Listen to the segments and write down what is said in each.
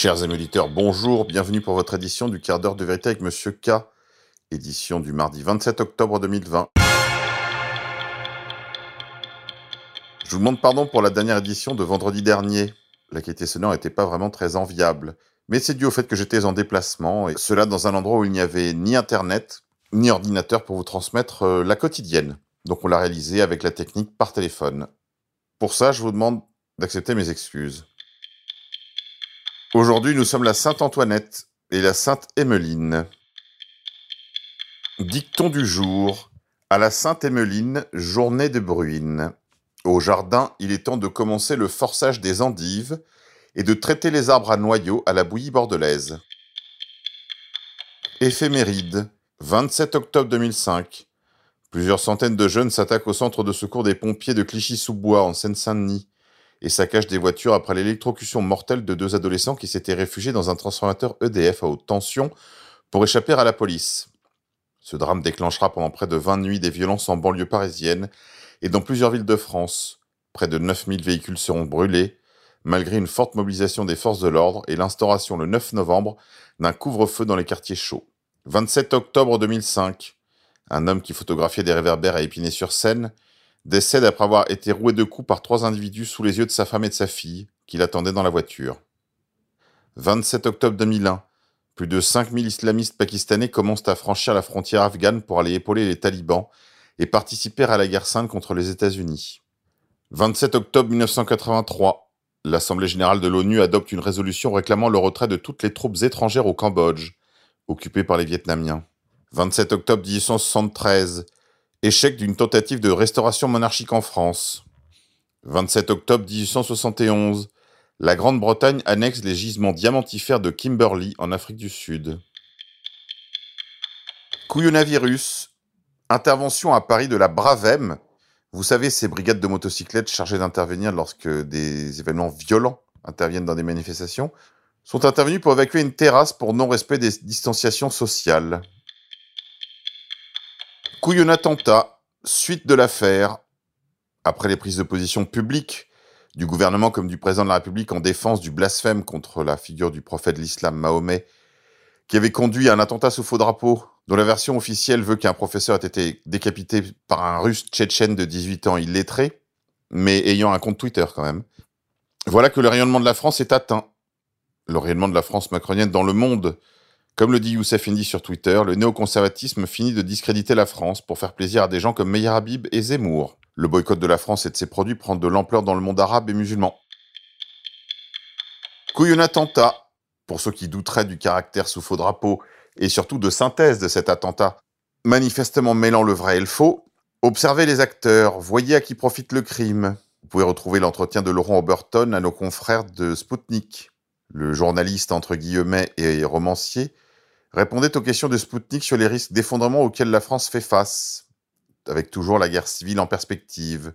Chers émuliteurs, bonjour, bienvenue pour votre édition du quart d'heure de vérité avec Monsieur K, édition du mardi 27 octobre 2020. Je vous demande pardon pour la dernière édition de vendredi dernier. La qualité sonore n'était pas vraiment très enviable, mais c'est dû au fait que j'étais en déplacement, et cela dans un endroit où il n'y avait ni internet, ni ordinateur pour vous transmettre euh, la quotidienne. Donc on l'a réalisé avec la technique par téléphone. Pour ça, je vous demande d'accepter mes excuses. Aujourd'hui, nous sommes la Sainte Antoinette et la Sainte Emmeline. Dicton du jour. À la Sainte Emmeline, journée de bruine. Au jardin, il est temps de commencer le forçage des endives et de traiter les arbres à noyaux à la bouillie bordelaise. Éphéméride. 27 octobre 2005. Plusieurs centaines de jeunes s'attaquent au centre de secours des pompiers de Clichy-sous-Bois en Seine-Saint-Denis et saccagent des voitures après l'électrocution mortelle de deux adolescents qui s'étaient réfugiés dans un transformateur EDF à haute tension pour échapper à la police. Ce drame déclenchera pendant près de 20 nuits des violences en banlieue parisienne et dans plusieurs villes de France. Près de 9000 véhicules seront brûlés, malgré une forte mobilisation des forces de l'ordre et l'instauration le 9 novembre d'un couvre-feu dans les quartiers chauds. 27 octobre 2005. Un homme qui photographiait des réverbères à Épinay-sur-Seine décède après avoir été roué de coups par trois individus sous les yeux de sa femme et de sa fille, qui l'attendaient dans la voiture. 27 octobre 2001. Plus de 5000 islamistes pakistanais commencent à franchir la frontière afghane pour aller épauler les talibans et participer à la guerre sainte contre les États-Unis. 27 octobre 1983. L'Assemblée générale de l'ONU adopte une résolution réclamant le retrait de toutes les troupes étrangères au Cambodge, occupé par les Vietnamiens. 27 octobre 1873. Échec d'une tentative de restauration monarchique en France. 27 octobre 1871. La Grande-Bretagne annexe les gisements diamantifères de Kimberley en Afrique du Sud. Couillonavirus. Intervention à Paris de la Bravem. Vous savez, ces brigades de motocyclettes chargées d'intervenir lorsque des événements violents interviennent dans des manifestations, sont intervenus pour évacuer une terrasse pour non-respect des distanciations sociales. Couillon attentat, suite de l'affaire, après les prises de position publiques du gouvernement comme du président de la République en défense du blasphème contre la figure du prophète de l'islam Mahomet, qui avait conduit à un attentat sous faux drapeau, dont la version officielle veut qu'un professeur ait été décapité par un russe tchétchène de 18 ans illettré, mais ayant un compte Twitter quand même. Voilà que le rayonnement de la France est atteint. Le rayonnement de la France macronienne dans le monde, comme le dit Youssef Indy sur Twitter, le néoconservatisme finit de discréditer la France pour faire plaisir à des gens comme Meir Habib et Zemmour. Le boycott de la France et de ses produits prend de l'ampleur dans le monde arabe et musulman. Couillon attentat, pour ceux qui douteraient du caractère sous faux drapeau et surtout de synthèse de cet attentat, manifestement mêlant le vrai et le faux, observez les acteurs, voyez à qui profite le crime. Vous pouvez retrouver l'entretien de Laurent Oberton à nos confrères de Spoutnik. Le journaliste entre guillemets et romancier répondait aux questions de Spoutnik sur les risques d'effondrement auxquels la France fait face, avec toujours la guerre civile en perspective.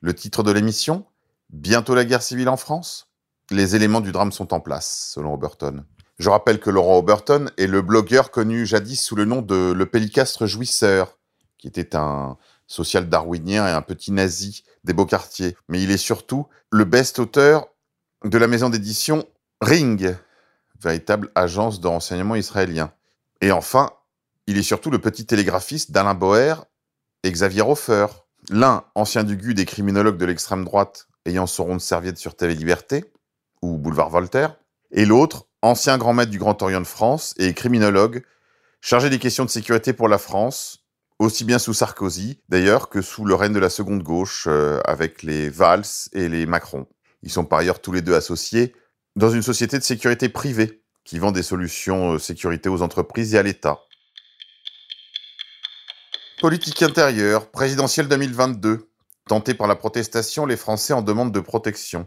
Le titre de l'émission Bientôt la guerre civile en France? Les éléments du drame sont en place, selon Oberton. Je rappelle que Laurent Oberton est le blogueur connu jadis sous le nom de Le Pélicastre Jouisseur, qui était un social darwinien et un petit nazi des beaux quartiers. Mais il est surtout le best-auteur de la maison d'édition Ring, véritable agence de renseignement israélien. Et enfin, il est surtout le petit télégraphiste d'Alain Boer et Xavier Hofer. L'un, ancien du GUD et criminologue de l'extrême droite, ayant son rond de serviette sur TV Liberté, ou Boulevard Voltaire, et l'autre, ancien grand maître du Grand Orient de France et criminologue, chargé des questions de sécurité pour la France, aussi bien sous Sarkozy, d'ailleurs, que sous le règne de la seconde gauche, euh, avec les Valls et les Macron. Ils sont par ailleurs tous les deux associés dans une société de sécurité privée qui vend des solutions de sécurité aux entreprises et à l'État. Politique intérieure, présidentielle 2022. Tenté par la protestation, les Français en demandent de protection.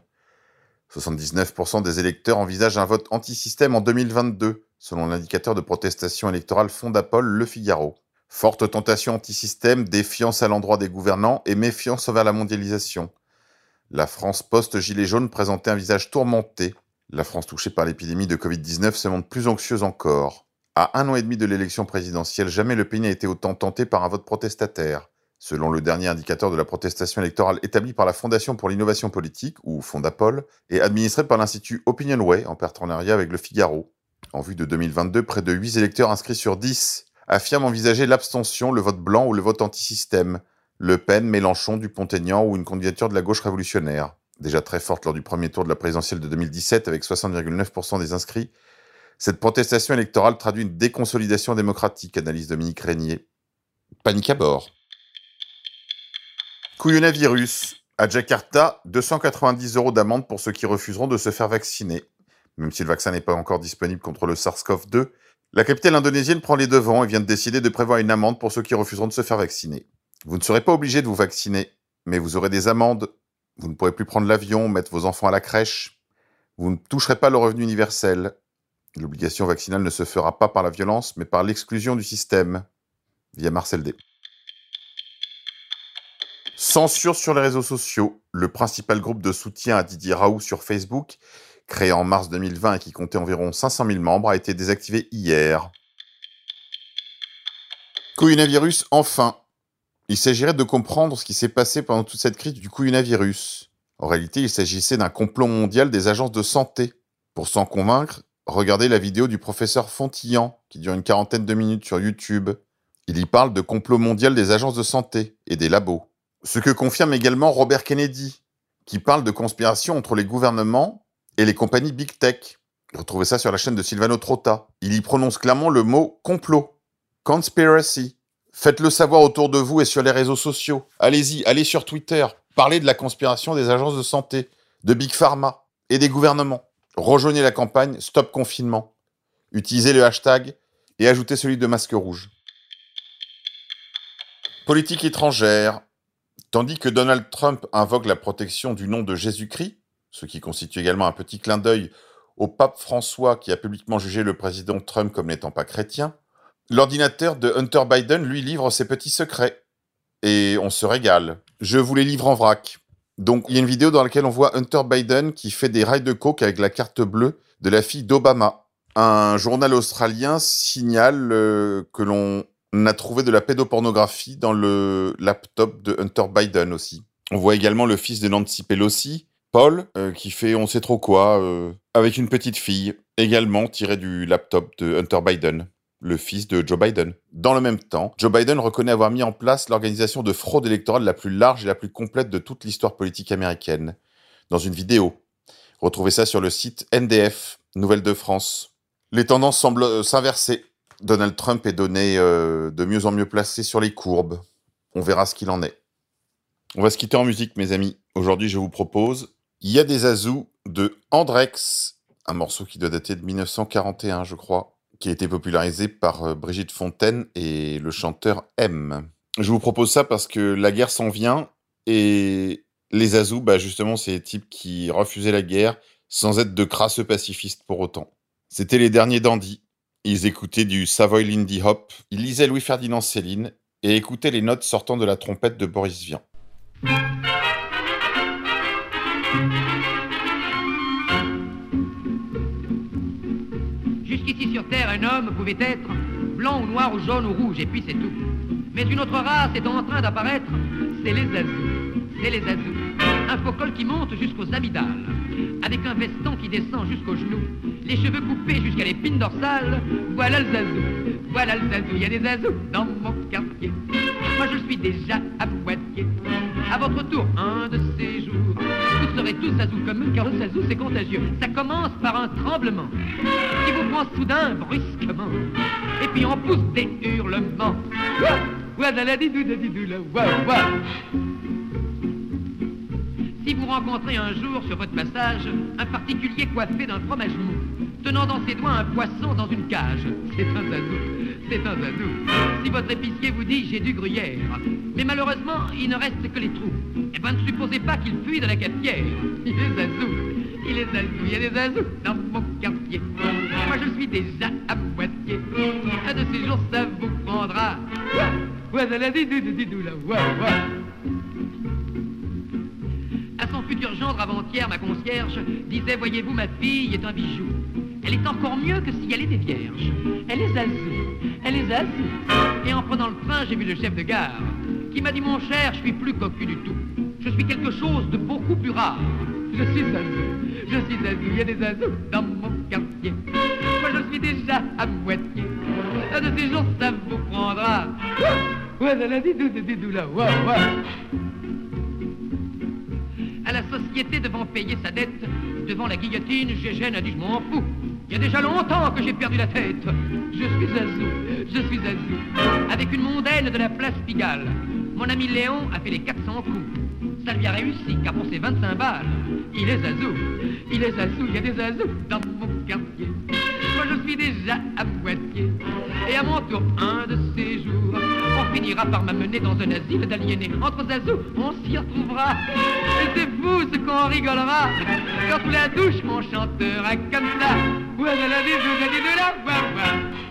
79% des électeurs envisagent un vote anti-système en 2022, selon l'indicateur de protestation électorale Fondapol Le Figaro. Forte tentation anti-système, défiance à l'endroit des gouvernants et méfiance envers la mondialisation. La France post-gilet jaune présentait un visage tourmenté. La France touchée par l'épidémie de Covid-19 se montre plus anxieuse encore. À un an et demi de l'élection présidentielle, jamais le pays n'a été autant tenté par un vote protestataire, selon le dernier indicateur de la protestation électorale établi par la Fondation pour l'innovation politique, ou Fondapol, et administré par l'Institut Opinionway en partenariat avec le Figaro. En vue de 2022, près de 8 électeurs inscrits sur 10 affirment envisager l'abstention, le vote blanc ou le vote anti-système, Le Pen, Mélenchon, Dupont-Aignan ou une candidature de la gauche révolutionnaire. Déjà très forte lors du premier tour de la présidentielle de 2017 avec 60,9% des inscrits, cette protestation électorale traduit une déconsolidation démocratique, analyse Dominique Régnier. Panique à bord. Couillonavirus. À Jakarta, 290 euros d'amende pour ceux qui refuseront de se faire vacciner. Même si le vaccin n'est pas encore disponible contre le SARS-CoV-2, la capitale indonésienne prend les devants et vient de décider de prévoir une amende pour ceux qui refuseront de se faire vacciner. Vous ne serez pas obligé de vous vacciner, mais vous aurez des amendes. Vous ne pourrez plus prendre l'avion, mettre vos enfants à la crèche. Vous ne toucherez pas le revenu universel. L'obligation vaccinale ne se fera pas par la violence, mais par l'exclusion du système, via Marcel D. Censure sur les réseaux sociaux. Le principal groupe de soutien à Didier Raoult sur Facebook, créé en mars 2020 et qui comptait environ 500 000 membres, a été désactivé hier. Coronavirus, enfin. Il s'agirait de comprendre ce qui s'est passé pendant toute cette crise du coronavirus. En réalité, il s'agissait d'un complot mondial des agences de santé. Pour s'en convaincre, Regardez la vidéo du professeur Fontillan, qui dure une quarantaine de minutes sur YouTube. Il y parle de complot mondial des agences de santé et des labos. Ce que confirme également Robert Kennedy, qui parle de conspiration entre les gouvernements et les compagnies Big Tech. Retrouvez ça sur la chaîne de Silvano Trotta. Il y prononce clairement le mot complot. Conspiracy. Faites-le savoir autour de vous et sur les réseaux sociaux. Allez-y, allez sur Twitter. Parlez de la conspiration des agences de santé, de Big Pharma et des gouvernements. Rejoignez la campagne Stop Confinement. Utilisez le hashtag et ajoutez celui de Masque Rouge. Politique étrangère. Tandis que Donald Trump invoque la protection du nom de Jésus-Christ, ce qui constitue également un petit clin d'œil au pape François qui a publiquement jugé le président Trump comme n'étant pas chrétien, l'ordinateur de Hunter Biden lui livre ses petits secrets. Et on se régale. Je vous les livre en vrac. Donc, il y a une vidéo dans laquelle on voit Hunter Biden qui fait des rails de coke avec la carte bleue de la fille d'Obama. Un journal australien signale euh, que l'on a trouvé de la pédopornographie dans le laptop de Hunter Biden aussi. On voit également le fils de Nancy Pelosi, Paul, euh, qui fait on sait trop quoi, euh, avec une petite fille, également tirée du laptop de Hunter Biden le fils de Joe Biden. Dans le même temps, Joe Biden reconnaît avoir mis en place l'organisation de fraude électorale la plus large et la plus complète de toute l'histoire politique américaine, dans une vidéo. Retrouvez ça sur le site NDF, Nouvelles de France. Les tendances semblent euh, s'inverser. Donald Trump est donné euh, de mieux en mieux placé sur les courbes. On verra ce qu'il en est. On va se quitter en musique, mes amis. Aujourd'hui, je vous propose Il y a des azous de Andrex, un morceau qui doit dater de 1941, je crois qui a été popularisé par euh, Brigitte Fontaine et le chanteur M. Je vous propose ça parce que la guerre s'en vient et les Azous, bah justement, c'est les types qui refusaient la guerre sans être de crasseux pacifistes pour autant. C'était les derniers dandys. Ils écoutaient du Savoy Lindy Hop, ils lisaient Louis-Ferdinand Céline et écoutaient les notes sortant de la trompette de Boris Vian. Sur Terre, un homme pouvait être blanc ou noir ou jaune ou rouge, et puis c'est tout. Mais une autre race est en train d'apparaître, c'est les azous. C'est les azous. Un faux col qui monte jusqu'aux amygdales, avec un veston qui descend jusqu'aux genoux, les cheveux coupés jusqu'à l'épine dorsale. Voilà le zazou, voilà le zazou, il y a des azous dans mon quartier. Moi je suis déjà à moitié. À votre tour, un de ces jours, vous serez tous zazou comme eux, car le zazou c'est contagieux. Ça commence par un tremblement qui vous prend soudain brusquement, et puis on pousse des hurlements. Si vous rencontrez un jour sur votre passage un particulier coiffé d'un fromage mou, tenant dans ses doigts un poisson dans une cage, c'est un zazou c'est un zazou. Si votre épicier vous dit j'ai du gruyère, mais malheureusement il ne reste que les trous, eh ben ne supposez pas qu'il fuit de la cafetière. Il est zazou, il est zazou, il y a des zazous dans mon quartier. Moi je suis déjà à moitié. Un de ces jours ça vous prendra. À son futur gendre avant-hier, ma concierge disait Voyez-vous, ma fille est un bijou. Elle est encore mieux que si elle était vierge. Elle est zazou elle est azou. Et en prenant le train, j'ai vu le chef de gare qui m'a dit mon cher, je suis plus cocu du tout. Je suis quelque chose de beaucoup plus rare. Je suis Zazou, je suis Zazou, il y a des Zazous dans mon quartier. Moi je suis déjà à moitié. De ces jours ça vous prendra. Ouais, la là. À la société devant payer sa dette, devant la guillotine, Gégène a dit je m'en fous. Il y a déjà longtemps que j'ai perdu la tête. Je suis Zazou, je suis Zazou. Avec une mondaine de la place Pigalle, mon ami Léon a fait les 400 coups. Ça lui a réussi, car pour ses 25 balles, il est Zazou, il est Zazou, il y a des Zazous dans mon quartier. Moi je suis déjà à moitié, et à mon tour, un de ces jours, on finira par m'amener dans un asile d'aliénés. Entre Zazou, on s'y retrouvera. Et c'est ce qu'on rigolera, quand la douche on chantera comme ça. Ouais, de la vie, de la vie, de la